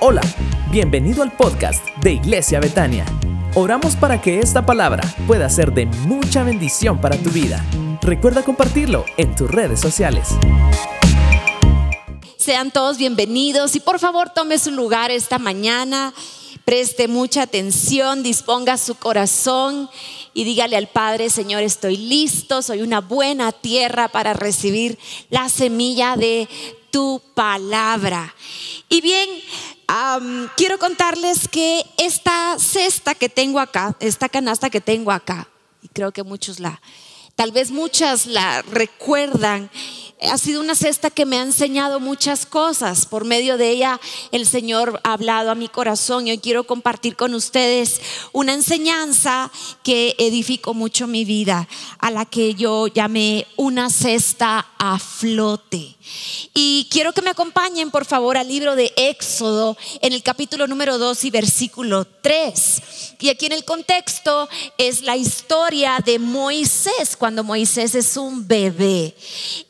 Hola, bienvenido al podcast de Iglesia Betania. Oramos para que esta palabra pueda ser de mucha bendición para tu vida. Recuerda compartirlo en tus redes sociales. Sean todos bienvenidos y por favor tome su lugar esta mañana, preste mucha atención, disponga su corazón y dígale al Padre, Señor, estoy listo, soy una buena tierra para recibir la semilla de tu palabra. Y bien, quiero contarles que esta cesta que tengo acá, esta canasta que tengo acá, y creo que muchos la, tal vez muchas la recuerdan, ha sido una cesta que me ha enseñado muchas cosas. Por medio de ella el Señor ha hablado a mi corazón y hoy quiero compartir con ustedes una enseñanza que edificó mucho mi vida, a la que yo llamé una cesta a flote. Y quiero que me acompañen por favor al libro de Éxodo en el capítulo número 2 y versículo 3. Y aquí en el contexto es la historia de Moisés, cuando Moisés es un bebé.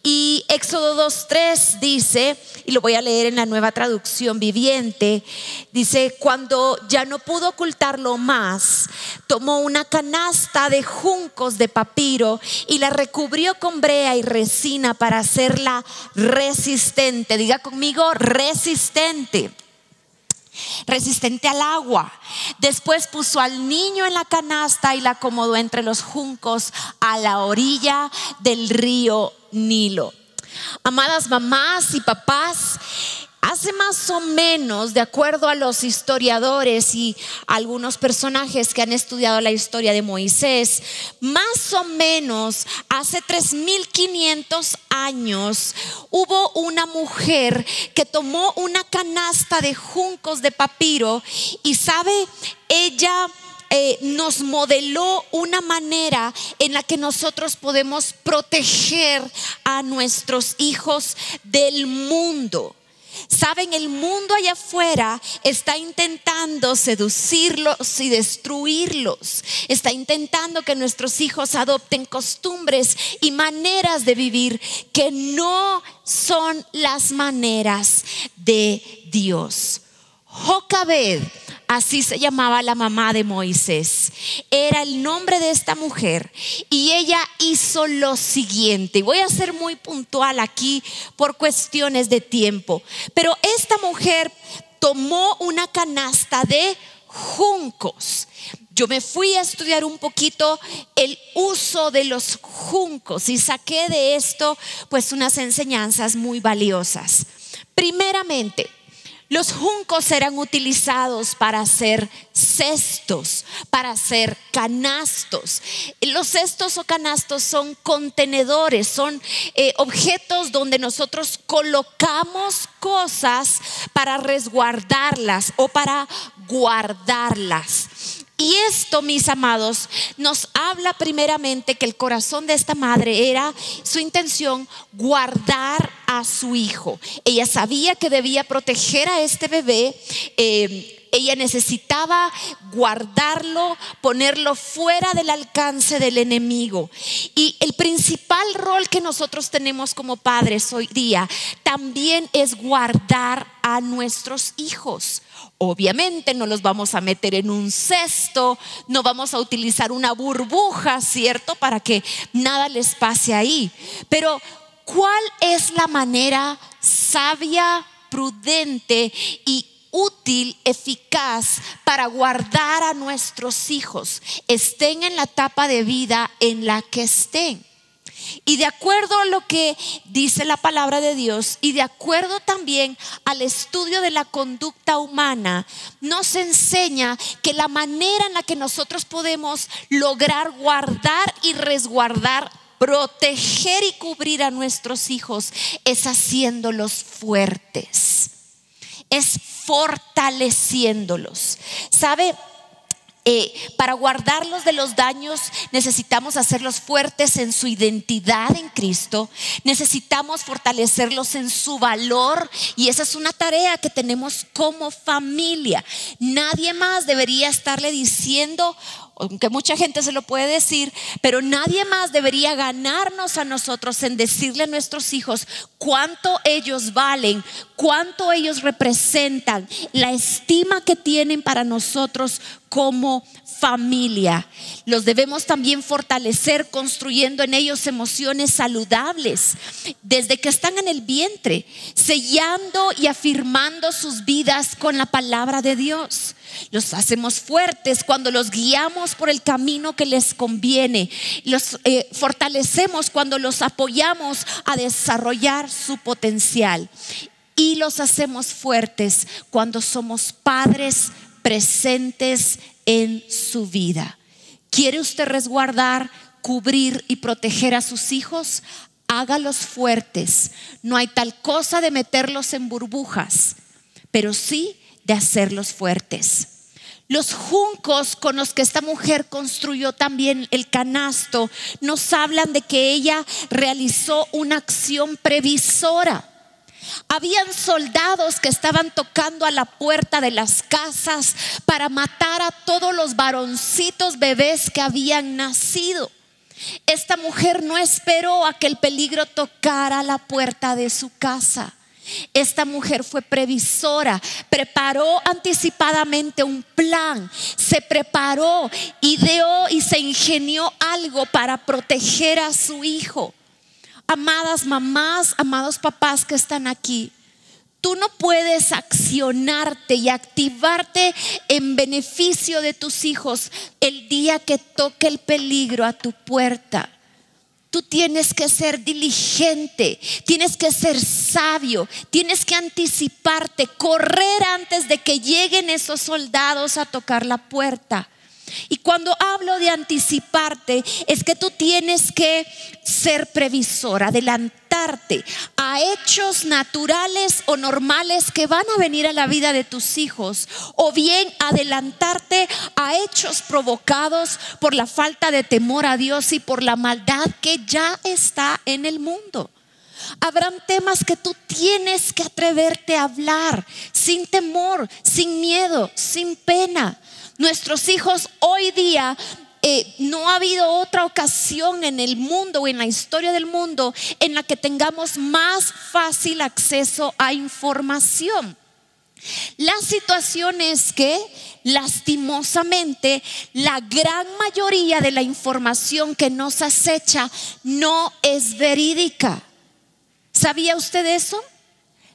Y Éxodo 2.3 dice, y lo voy a leer en la nueva traducción viviente, dice, cuando ya no pudo ocultarlo más, tomó una canasta de juncos de papiro y la recubrió con brea y resina para hacerla resistente. Diga conmigo, resistente resistente al agua. Después puso al niño en la canasta y la acomodó entre los juncos a la orilla del río Nilo. Amadas mamás y papás, hace más o menos, de acuerdo a los historiadores y algunos personajes que han estudiado la historia de Moisés, más o menos hace 3500 años hubo una mujer que tomó una canasta de juncos de papiro y sabe, ella eh, nos modeló una manera en la que nosotros podemos proteger a nuestros hijos del mundo. Saben, el mundo allá afuera está intentando seducirlos y destruirlos. Está intentando que nuestros hijos adopten costumbres y maneras de vivir que no son las maneras de Dios. Jocabed Así se llamaba la mamá de Moisés. Era el nombre de esta mujer. Y ella hizo lo siguiente. Voy a ser muy puntual aquí por cuestiones de tiempo. Pero esta mujer tomó una canasta de juncos. Yo me fui a estudiar un poquito el uso de los juncos y saqué de esto pues unas enseñanzas muy valiosas. Primeramente, los juncos eran utilizados para hacer cestos, para hacer canastos. Los cestos o canastos son contenedores, son eh, objetos donde nosotros colocamos cosas para resguardarlas o para guardarlas. Y esto, mis amados, nos habla primeramente que el corazón de esta madre era su intención guardar a su hijo. Ella sabía que debía proteger a este bebé. Eh, ella necesitaba guardarlo, ponerlo fuera del alcance del enemigo. Y el principal rol que nosotros tenemos como padres hoy día también es guardar a nuestros hijos. Obviamente no los vamos a meter en un cesto, no vamos a utilizar una burbuja, ¿cierto? Para que nada les pase ahí. Pero ¿cuál es la manera sabia, prudente y útil, eficaz para guardar a nuestros hijos, estén en la etapa de vida en la que estén? Y de acuerdo a lo que dice la palabra de Dios y de acuerdo también al estudio de la conducta humana, nos enseña que la manera en la que nosotros podemos lograr guardar y resguardar proteger y cubrir a nuestros hijos es haciéndolos fuertes, es fortaleciéndolos. ¿Sabe? Eh, para guardarlos de los daños necesitamos hacerlos fuertes en su identidad en Cristo, necesitamos fortalecerlos en su valor y esa es una tarea que tenemos como familia. Nadie más debería estarle diciendo aunque mucha gente se lo puede decir, pero nadie más debería ganarnos a nosotros en decirle a nuestros hijos cuánto ellos valen, cuánto ellos representan, la estima que tienen para nosotros como familia. Los debemos también fortalecer construyendo en ellos emociones saludables desde que están en el vientre, sellando y afirmando sus vidas con la palabra de Dios. Los hacemos fuertes cuando los guiamos por el camino que les conviene. Los eh, fortalecemos cuando los apoyamos a desarrollar su potencial. Y los hacemos fuertes cuando somos padres presentes en su vida. ¿Quiere usted resguardar, cubrir y proteger a sus hijos? Hágalos fuertes. No hay tal cosa de meterlos en burbujas, pero sí de hacerlos fuertes. Los juncos con los que esta mujer construyó también el canasto nos hablan de que ella realizó una acción previsora. Habían soldados que estaban tocando a la puerta de las casas para matar a todos los varoncitos bebés que habían nacido. Esta mujer no esperó a que el peligro tocara la puerta de su casa. Esta mujer fue previsora, preparó anticipadamente un plan, se preparó, ideó y se ingenió algo para proteger a su hijo. Amadas mamás, amados papás que están aquí, tú no puedes accionarte y activarte en beneficio de tus hijos el día que toque el peligro a tu puerta. Tú tienes que ser diligente, tienes que ser sabio, tienes que anticiparte, correr antes de que lleguen esos soldados a tocar la puerta. Y cuando hablo de anticiparte, es que tú tienes que ser previsor, a hechos naturales o normales que van a venir a la vida de tus hijos, o bien adelantarte a hechos provocados por la falta de temor a Dios y por la maldad que ya está en el mundo. Habrán temas que tú tienes que atreverte a hablar sin temor, sin miedo, sin pena. Nuestros hijos hoy día eh, no ha habido otra ocasión en el mundo o en la historia del mundo en la que tengamos más fácil acceso a información. La situación es que, lastimosamente, la gran mayoría de la información que nos acecha no es verídica. ¿Sabía usted eso?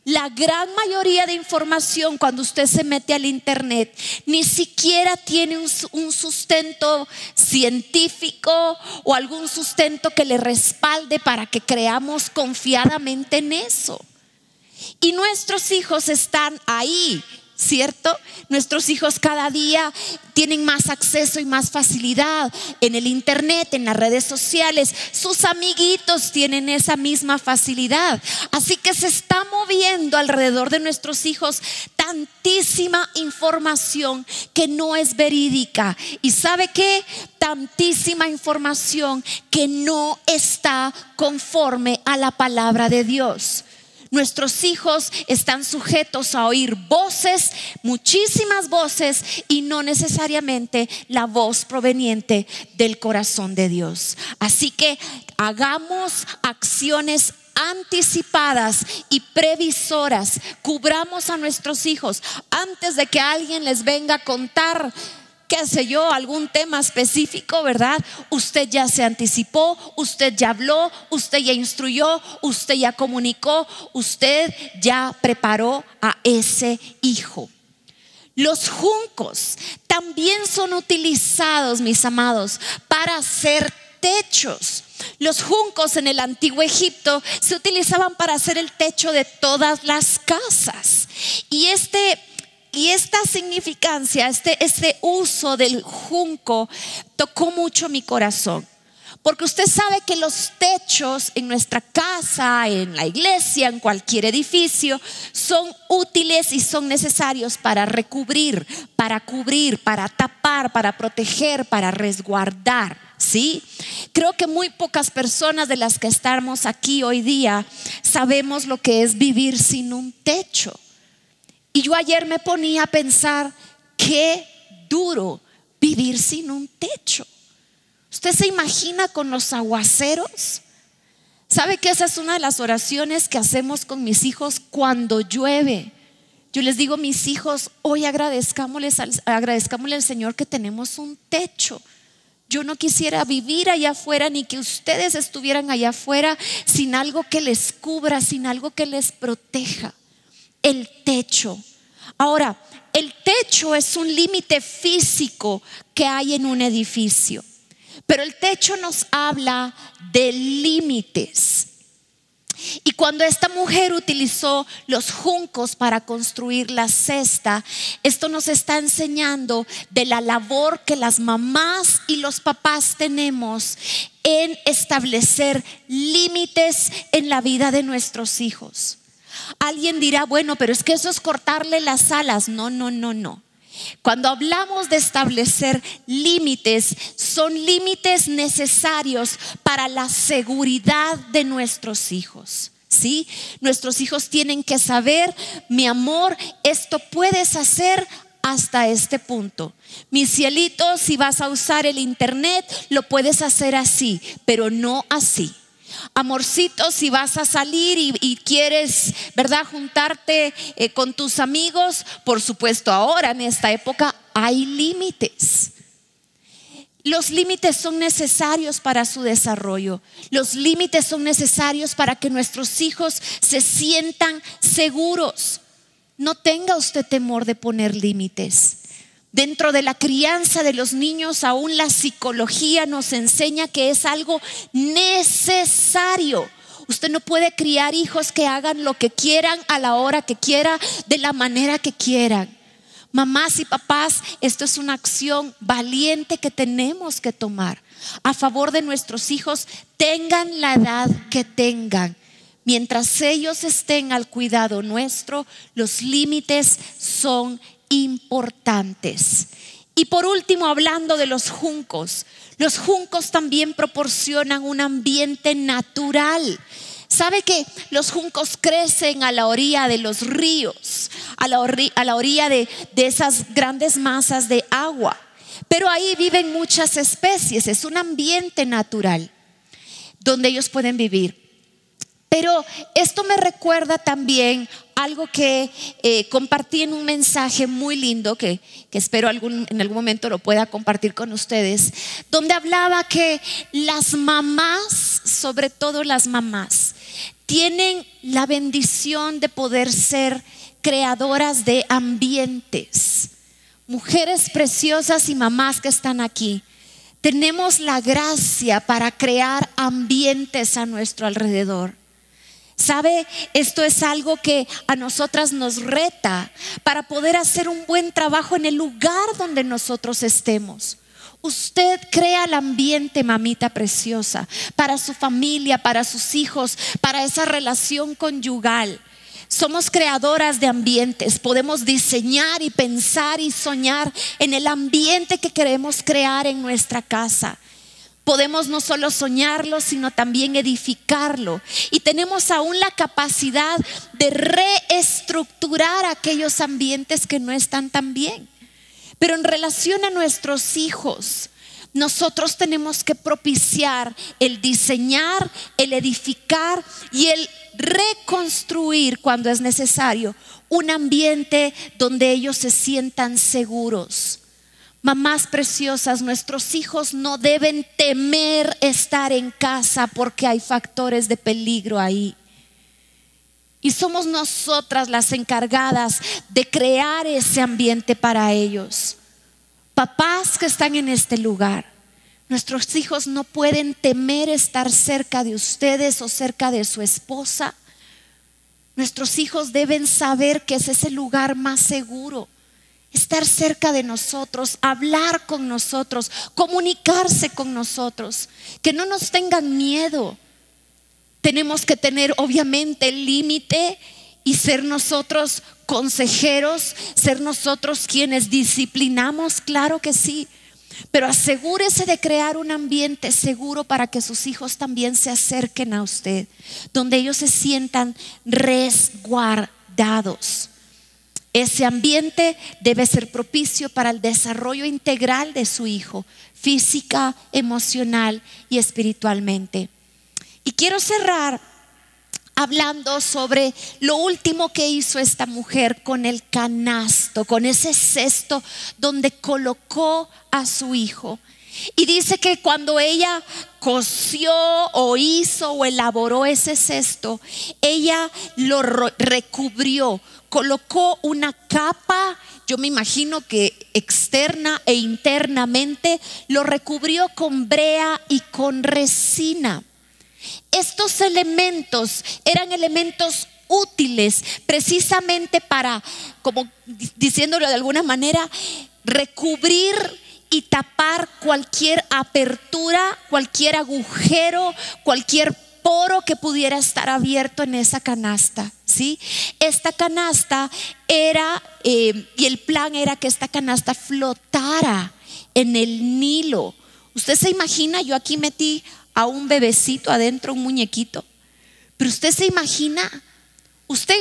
La gran mayoría de información cuando usted se mete al Internet ni siquiera tiene un, sustento científico o algún sustento que le respalde para que creamos confiadamente en eso. Y nuestros hijos están ahí ¿cierto? Nuestros hijos cada día tienen más acceso y más facilidad en el Internet, en las redes sociales. Sus amiguitos tienen esa misma facilidad. Así que se está moviendo alrededor de nuestros hijos tantísima información que no es verídica. ¿Y sabe qué? Tantísima información que no está conforme a la palabra de Dios. Nuestros hijos están sujetos a oír voces, muchísimas voces, y no necesariamente la voz proveniente del corazón de Dios. Así que hagamos acciones anticipadas y previsoras. Cubramos a nuestros hijos antes de que alguien les venga a contar qué sé yo, algún tema específico, ¿verdad? Usted ya se anticipó, usted ya habló, usted ya instruyó, usted ya comunicó, usted ya preparó a ese hijo. Los juncos también son utilizados, mis amados, para hacer techos. Los juncos en el antiguo Egipto se utilizaban para hacer el techo de todas las casas. Y este y esta significancia, este, este uso del junco tocó mucho mi corazón. Porque usted sabe que los techos en nuestra casa, en la iglesia, en cualquier edificio, son útiles y son necesarios para recubrir, para cubrir, para tapar, para proteger, para resguardar. ¿Sí? Creo que muy pocas personas de las que estamos aquí hoy día sabemos lo que es vivir sin un techo. Y yo ayer me ponía a pensar qué duro vivir sin un techo. ¿Usted se imagina con los aguaceros? ¿Sabe que esa es una de las oraciones que hacemos con mis hijos cuando llueve? Yo les digo, mis hijos, hoy agradezcámosles al, agradezcámosle al Señor que tenemos un techo. Yo no quisiera vivir allá afuera ni que ustedes estuvieran allá afuera sin algo que les cubra, sin algo que les proteja. El techo. Ahora, el techo es un límite físico que hay en un edificio, pero el techo nos habla de límites. Y cuando esta mujer utilizó los juncos para construir la cesta, esto nos está enseñando de la labor que las mamás y los papás tenemos en establecer límites en la vida de nuestros hijos. Alguien dirá, bueno, pero es que eso es cortarle las alas. No, no, no, no. Cuando hablamos de establecer límites, son límites necesarios para la seguridad de nuestros hijos. ¿Sí? Nuestros hijos tienen que saber, mi amor, esto puedes hacer hasta este punto. Mi cielito, si vas a usar el internet, lo puedes hacer así, pero no así. Amorcito, si vas a salir y, quieres, ¿verdad?, juntarte eh, con tus amigos, por supuesto, ahora en esta época hay límites. Los límites son necesarios para su desarrollo. Los límites son necesarios para que nuestros hijos se sientan seguros. No tenga usted temor de poner límites. Dentro de la crianza de los niños, aún la psicología nos enseña que es algo necesario. Usted no puede criar hijos que hagan lo que quieran a la hora que quiera, de la manera que quieran. Mamás y papás, esto es una acción valiente que tenemos que tomar a favor de nuestros hijos, tengan la edad que tengan. Mientras ellos estén al cuidado nuestro, los límites son importantes. Y por último, hablando de los juncos, los juncos también proporcionan un ambiente natural. ¿Sabe que los juncos crecen a la orilla de los ríos, a la, orilla, de, de esas grandes masas de agua? Pero ahí viven muchas especies, es un ambiente natural donde ellos pueden vivir. Pero esto me recuerda también algo que eh, compartí en un mensaje muy lindo que, espero en algún momento lo pueda compartir con ustedes, donde hablaba que las mamás, sobre todo las mamás, tienen la bendición de poder ser creadoras de ambientes. Mujeres preciosas y mamás que están aquí, tenemos la gracia para crear ambientes a nuestro alrededor. ¿Sabe? Esto es algo que a nosotras nos reta para poder hacer un buen trabajo en el lugar donde nosotros estemos. Usted crea el ambiente, mamita preciosa, para su familia, para sus hijos, para esa relación conyugal. Somos creadoras de ambientes, podemos diseñar y pensar y soñar en el ambiente que queremos crear en nuestra casa podemos no solo soñarlo, sino también edificarlo. Y tenemos aún la capacidad de reestructurar aquellos ambientes que no están tan bien. Pero en relación a nuestros hijos, nosotros tenemos que propiciar el diseñar, el edificar y el reconstruir cuando es necesario un ambiente donde ellos se sientan seguros Mamás preciosas, nuestros hijos no deben temer estar en casa porque hay factores de peligro ahí. Y somos nosotras las encargadas de crear ese ambiente para ellos. Papás que están en este lugar, nuestros hijos no pueden temer estar cerca de ustedes o cerca de su esposa. Nuestros hijos deben saber que es ese lugar más seguro estar cerca de nosotros, hablar con nosotros, comunicarse con nosotros, que no nos tengan miedo. Tenemos que tener obviamente el límite y ser nosotros consejeros, ser nosotros quienes disciplinamos, claro que sí. Pero asegúrese de crear un ambiente seguro para que sus hijos también se acerquen a usted, donde ellos se sientan resguardados. Ese ambiente debe ser propicio para el desarrollo integral de su hijo, física, emocional y espiritualmente. Y quiero cerrar hablando sobre lo último que hizo esta mujer con el canasto, con ese cesto donde colocó a su hijo. Y dice que cuando ella cosió o hizo o elaboró ese cesto, ella lo recubrió, colocó una capa, yo me imagino que externa e internamente, lo recubrió con brea y con resina. Estos elementos eran elementos útiles precisamente para, como diciéndolo de alguna manera, recubrir y tapar cualquier apertura, cualquier agujero, cualquier poro que pudiera estar abierto en esa canasta. ¿sí? Esta canasta era, eh, y el plan era que esta canasta flotara en el Nilo. Usted se imagina, yo aquí metí a un bebecito adentro, un muñequito, pero usted se imagina, usted,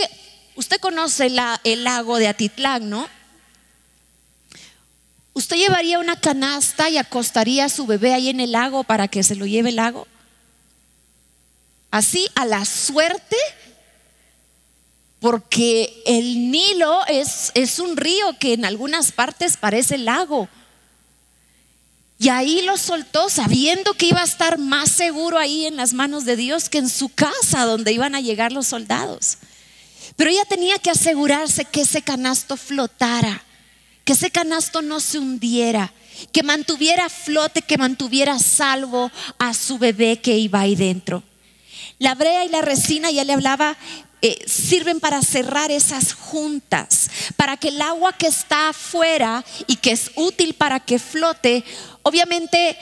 usted conoce el lago de Atitlán, ¿no? ¿Usted llevaría una canasta y acostaría a su bebé ahí en el lago para que se lo lleve el lago? Así, a la suerte, porque el Nilo es, es un río que en algunas partes parece lago. Y ahí lo soltó sabiendo que iba a estar más seguro ahí en las manos de Dios que en su casa donde iban a llegar los soldados. Pero ella tenía que asegurarse que ese canasto flotara que ese canasto no se hundiera, que mantuviera flote, que mantuviera salvo a su bebé que iba ahí dentro. La brea y la resina, ya le hablaba, eh, sirven para cerrar esas juntas, para que el agua que está afuera y que es útil para que flote, obviamente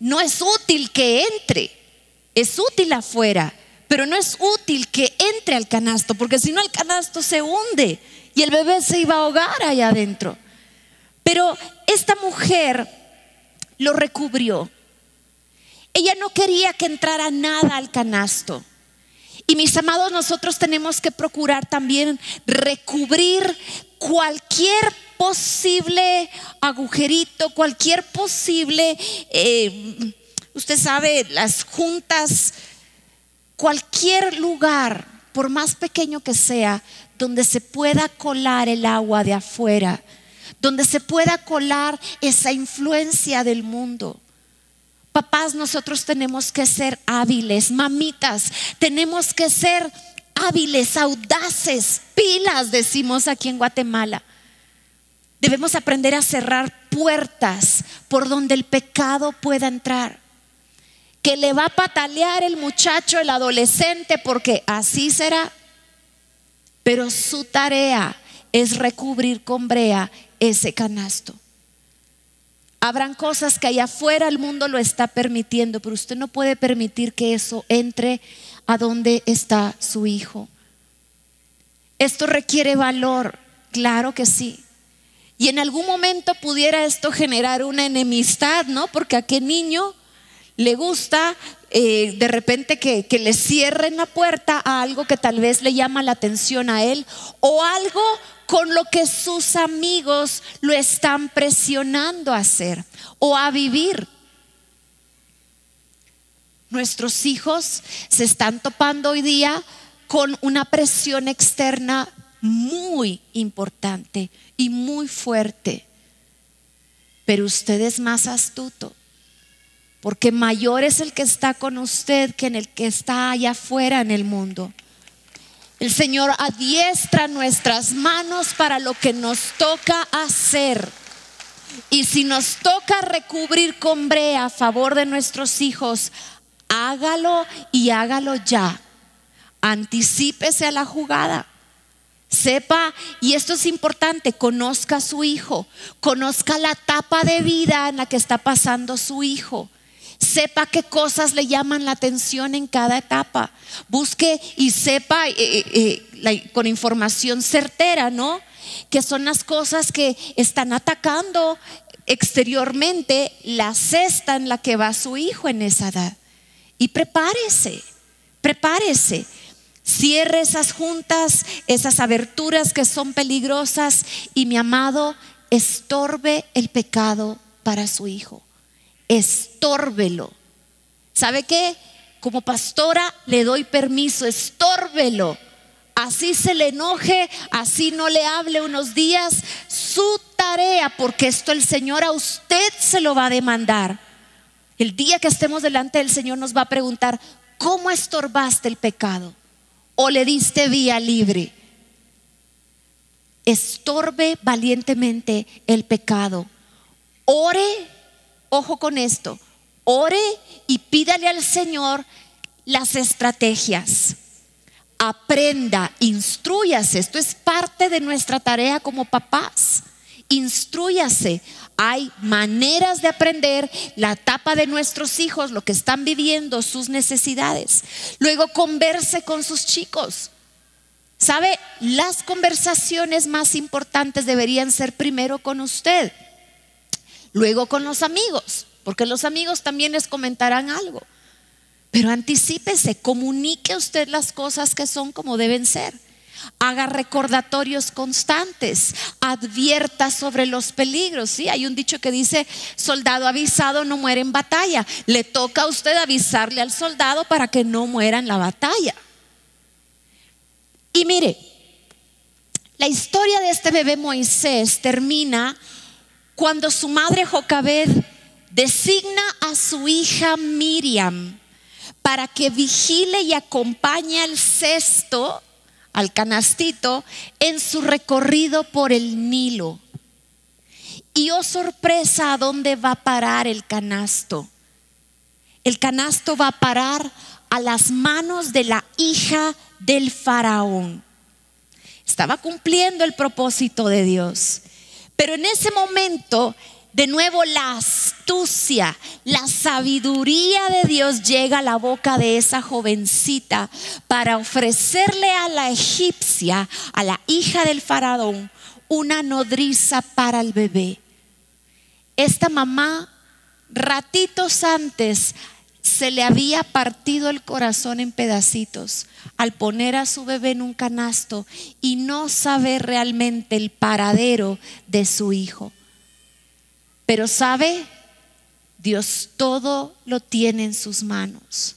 no es útil que entre, es útil afuera, pero no es útil que entre al canasto, porque si no el canasto se hunde y el bebé se iba a ahogar allá adentro. Pero esta mujer lo recubrió. Ella no quería que entrara nada al canasto. Y mis amados, nosotros tenemos que procurar también recubrir cualquier posible agujerito, cualquier posible, eh, usted sabe, las juntas, cualquier lugar, por más pequeño que sea, donde se pueda colar el agua de afuera, donde se pueda colar esa influencia del mundo. Papás, nosotros tenemos que ser hábiles, mamitas, tenemos que ser hábiles, audaces, pilas, decimos aquí en Guatemala. Debemos aprender a cerrar puertas por donde el pecado pueda entrar. Que le va a patalear el muchacho, el adolescente, porque así será pero su tarea es recubrir con brea ese canasto. Habrán cosas que allá afuera el mundo lo está permitiendo, pero usted no puede permitir que eso entre a donde está su hijo. Esto requiere valor, claro que sí. Y en algún momento pudiera esto generar una enemistad, ¿no? Porque a qué niño le gusta eh, de repente que, que le cierren la puerta a algo que tal vez le llama la atención a él o algo con lo que sus amigos lo están presionando a hacer o a vivir. Nuestros hijos se están topando hoy día con una presión externa muy importante y muy fuerte. Pero usted es más astuto porque mayor es el que está con usted que en el que está allá afuera en el mundo. El Señor adiestra nuestras manos para lo que nos toca hacer. Y si nos toca recubrir con brea a favor de nuestros hijos, hágalo y hágalo ya. Anticípese a la jugada. Sepa, y esto es importante, conozca a su hijo, conozca la etapa de vida en la que está pasando su hijo sepa qué cosas le llaman la atención en cada etapa. Busque y sepa eh, eh, eh, con información certera, ¿no? Que son las cosas que están atacando exteriormente la cesta en la que va su hijo en esa edad. Y prepárese, prepárese. Cierre esas juntas, esas aberturas que son peligrosas y mi amado, estorbe el pecado para su hijo. Estórbelo. ¿Sabe qué? Como pastora le doy permiso, estórbelo. Así se le enoje, así no le hable unos días, su tarea, porque esto el Señor a usted se lo va a demandar. El día que estemos delante del Señor nos va a preguntar, ¿cómo estorbaste el pecado? ¿O le diste vía libre? Estorbe valientemente el pecado. Ore, ojo con esto, ore y pídale al Señor las estrategias. Aprenda, instruyase. Esto es parte de nuestra tarea como papás. Instruyase. Hay maneras de aprender la etapa de nuestros hijos, lo que están viviendo, sus necesidades. Luego converse con sus chicos. ¿Sabe? Las conversaciones más importantes deberían ser primero con usted, luego con los amigos, porque los amigos también les comentarán algo. Pero anticípese, comunique usted las cosas que son como deben ser. Haga recordatorios constantes, advierta sobre los peligros. Sí, hay un dicho que dice, soldado avisado no muere en batalla. Le toca a usted avisarle al soldado para que no muera en la batalla. Y mire, la historia de este bebé Moisés termina cuando su madre Jocabed designa a su hija Miriam para que vigile y acompañe al cesto, al canastito, en su recorrido por el Nilo. Y oh sorpresa, ¿a dónde va a parar el canasto? El canasto va a parar a las manos de la hija del faraón. Estaba cumpliendo el propósito de Dios. Pero en ese momento de nuevo la astucia, la sabiduría de Dios llega a la boca de esa jovencita para ofrecerle a la egipcia, a la hija del faraón, una nodriza para el bebé. Esta mamá, ratitos antes, se le había partido el corazón en pedacitos al poner a su bebé en un canasto y no saber realmente el paradero de su hijo. Pero sabe, Dios todo lo tiene en sus manos.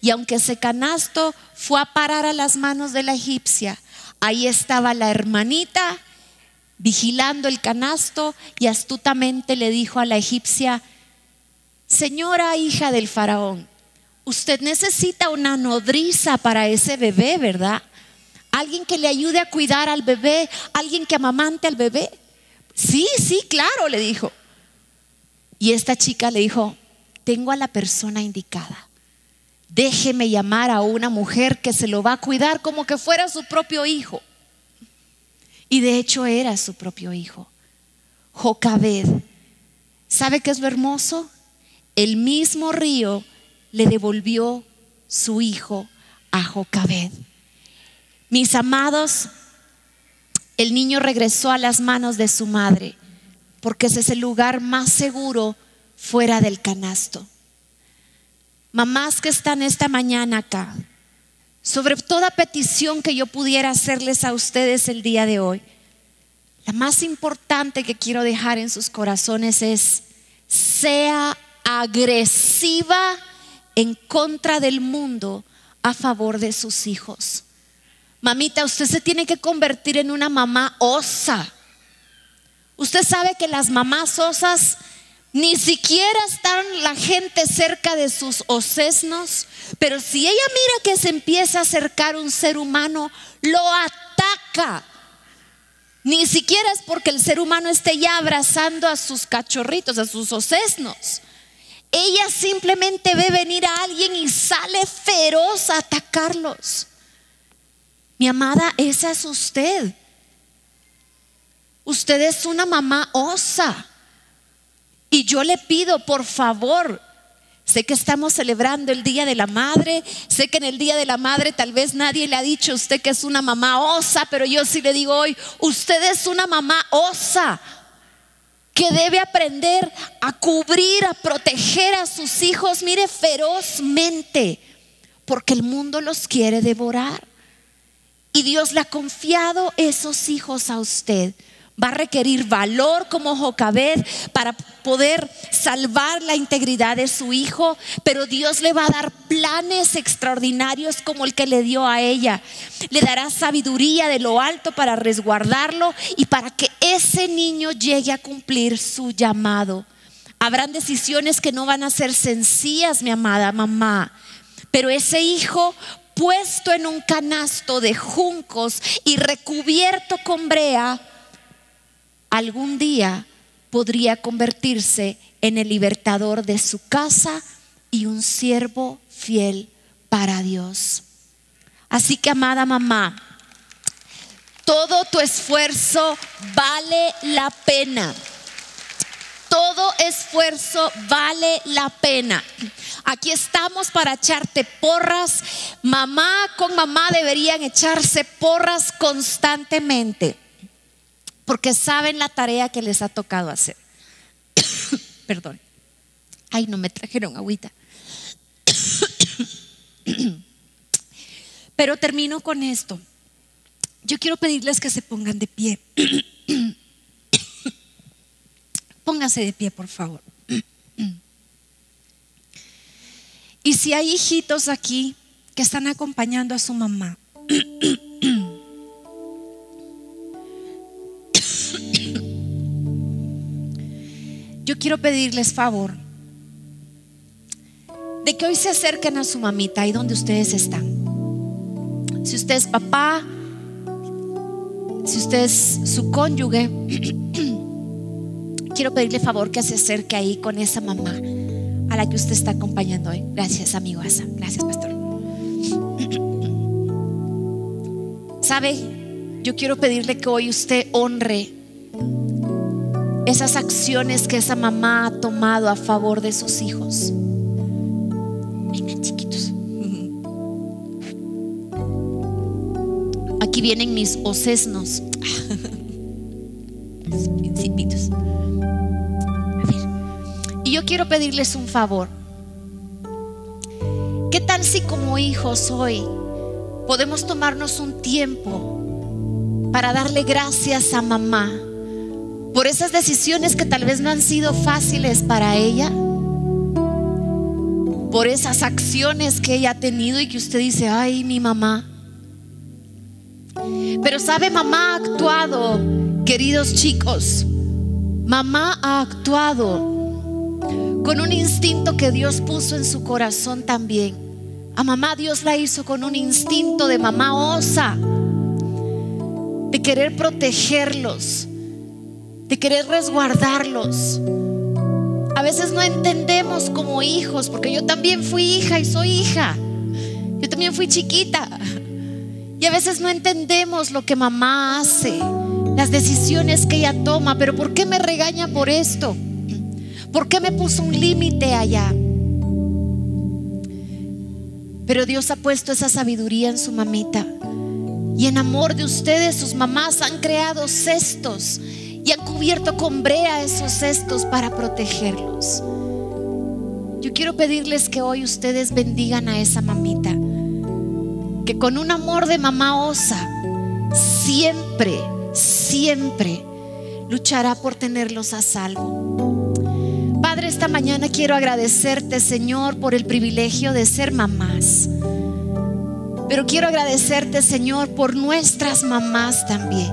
Y aunque ese canasto fue a parar a las manos de la egipcia, ahí estaba la hermanita vigilando el canasto y astutamente le dijo a la egipcia, señora hija del faraón, usted necesita una nodriza para ese bebé, ¿verdad? Alguien que le ayude a cuidar al bebé, alguien que amamante al bebé. Sí, sí, claro, le dijo. Y esta chica le dijo, tengo a la persona indicada. Déjeme llamar a una mujer que se lo va a cuidar como que fuera su propio hijo. Y de hecho era su propio hijo. Jocabed. ¿Sabe qué es lo hermoso? El mismo río le devolvió su hijo a Jocabed. Mis amados, el niño regresó a las manos de su madre porque ese es el lugar más seguro fuera del canasto. Mamás que están esta mañana acá, sobre toda petición que yo pudiera hacerles a ustedes el día de hoy, la más importante que quiero dejar en sus corazones es, sea agresiva en contra del mundo a favor de sus hijos. Mamita, usted se tiene que convertir en una mamá osa Usted sabe que las mamás osas ni siquiera están la gente cerca de sus osesnos, pero si ella mira que se empieza a acercar un ser humano, lo ataca. Ni siquiera es porque el ser humano esté ya abrazando a sus cachorritos, a sus osesnos. Ella simplemente ve venir a alguien y sale feroz a atacarlos. Mi amada, esa es usted. Usted es una mamá osa. Y yo le pido, por favor, sé que estamos celebrando el Día de la Madre, sé que en el Día de la Madre tal vez nadie le ha dicho a usted que es una mamá osa, pero yo sí le digo hoy, usted es una mamá osa que debe aprender a cubrir, a proteger a sus hijos, mire, ferozmente, porque el mundo los quiere devorar. y Dios le ha confiado esos hijos a usted. Va a requerir valor como Jocabed para poder salvar la integridad de su hijo, pero Dios le va a dar planes extraordinarios como el que le dio a ella. Le dará sabiduría de lo alto para resguardarlo y para que ese niño llegue a cumplir su llamado. Habrán decisiones que no van a ser sencillas, mi amada mamá, pero ese hijo puesto en un canasto de juncos y recubierto con brea, algún día podría convertirse en el libertador de su casa y un siervo fiel para Dios. Así que, amada mamá, todo tu esfuerzo vale la pena. Todo esfuerzo vale la pena. Aquí estamos para echarte porras. Mamá con mamá deberían echarse porras constantemente porque saben la tarea que les ha tocado hacer. Perdón. Ay, no me trajeron agüita. Pero termino con esto. Yo quiero pedirles que se pongan de pie. Póngase de pie, por favor. Y si hay hijitos aquí que están acompañando a su mamá, quiero pedirles favor de que hoy se acerquen a su mamita ahí donde ustedes están. Si usted es papá, si usted es su cónyuge, quiero pedirle favor que se acerque ahí con esa mamá a la que usted está acompañando hoy. Gracias, amigo Asa. Gracias, pastor. ¿Sabe? Yo quiero pedirle que hoy usted honre esas acciones que esa mamá ha tomado a favor de sus hijos. Vengan, chiquitos. Aquí vienen mis ocesnos. Principitos. A ver. Y yo quiero pedirles un favor. ¿Qué tal si como hijos hoy podemos tomarnos un tiempo para darle gracias a mamá? Por esas decisiones que tal vez no han sido fáciles para ella, por esas acciones que ella ha tenido y que usted dice, ay, mi mamá. Pero sabe, mamá ha actuado, queridos chicos, mamá ha actuado con un instinto que Dios puso en su corazón también. A mamá Dios la hizo con un instinto de mamá osa, de querer protegerlos, de querer resguardarlos. A veces no entendemos como hijos, porque yo también fui hija y soy hija. Yo también fui chiquita. Y a veces no entendemos lo que mamá hace, las decisiones que ella toma, pero ¿por qué me regaña por esto? ¿Por qué me puso un límite allá? Pero Dios ha puesto esa sabiduría en su mamita. Y en amor de ustedes, sus mamás han creado cestos y han cubierto con brea esos cestos para protegerlos. Yo quiero pedirles que hoy ustedes bendigan a esa mamita, que con un amor de mamá osa, siempre, siempre luchará por tenerlos a salvo. Padre, esta mañana quiero agradecerte, Señor, por el privilegio de ser mamás. Pero quiero agradecerte, Señor, por nuestras mamás también.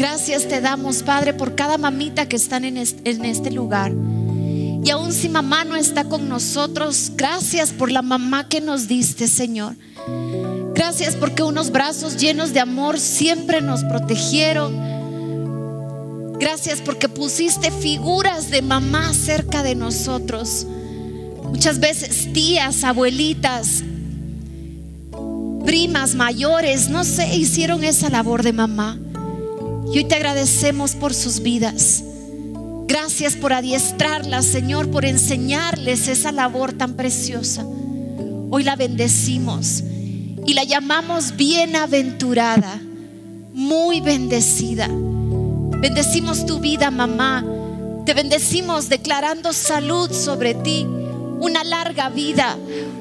Gracias te damos, Padre, por cada mamita que están en este, lugar. Y aún si mamá no está con nosotros, gracias por la mamá que nos diste, Señor. Gracias porque unos brazos llenos de amor siempre nos protegieron. Gracias porque pusiste figuras de mamá cerca de nosotros. Muchas veces tías, abuelitas, primas mayores, no sé, hicieron esa labor de mamá. Y hoy te agradecemos por sus vidas. Gracias por adiestrarlas, Señor, por enseñarles esa labor tan preciosa. Hoy la bendecimos y la llamamos bienaventurada, muy bendecida. Bendecimos tu vida, mamá. Te bendecimos declarando salud sobre ti, una larga vida,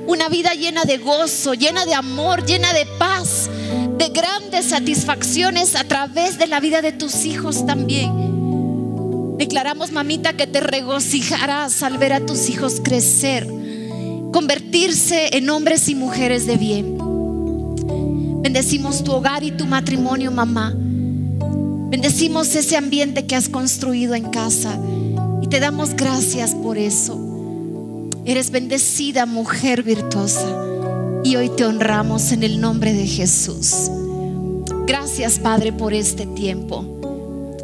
una vida llena de gozo, llena de amor, llena de paz. De grandes satisfacciones a través de la vida de tus hijos también. Declaramos, mamita, que te regocijarás al ver a tus hijos crecer, convertirse en hombres y mujeres de bien. Bendecimos tu hogar y tu matrimonio, mamá. Bendecimos ese ambiente que has construido en casa y te damos gracias por eso. Eres bendecida mujer virtuosa y hoy te honramos en el nombre de Jesús. Gracias Padre por este tiempo.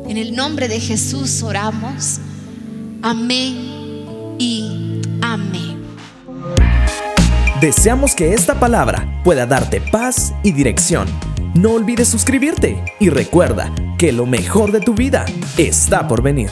En el nombre de Jesús oramos. Amén y amén. Deseamos que esta palabra pueda darte paz y dirección. No olvides suscribirte y recuerda que lo mejor de tu vida está por venir.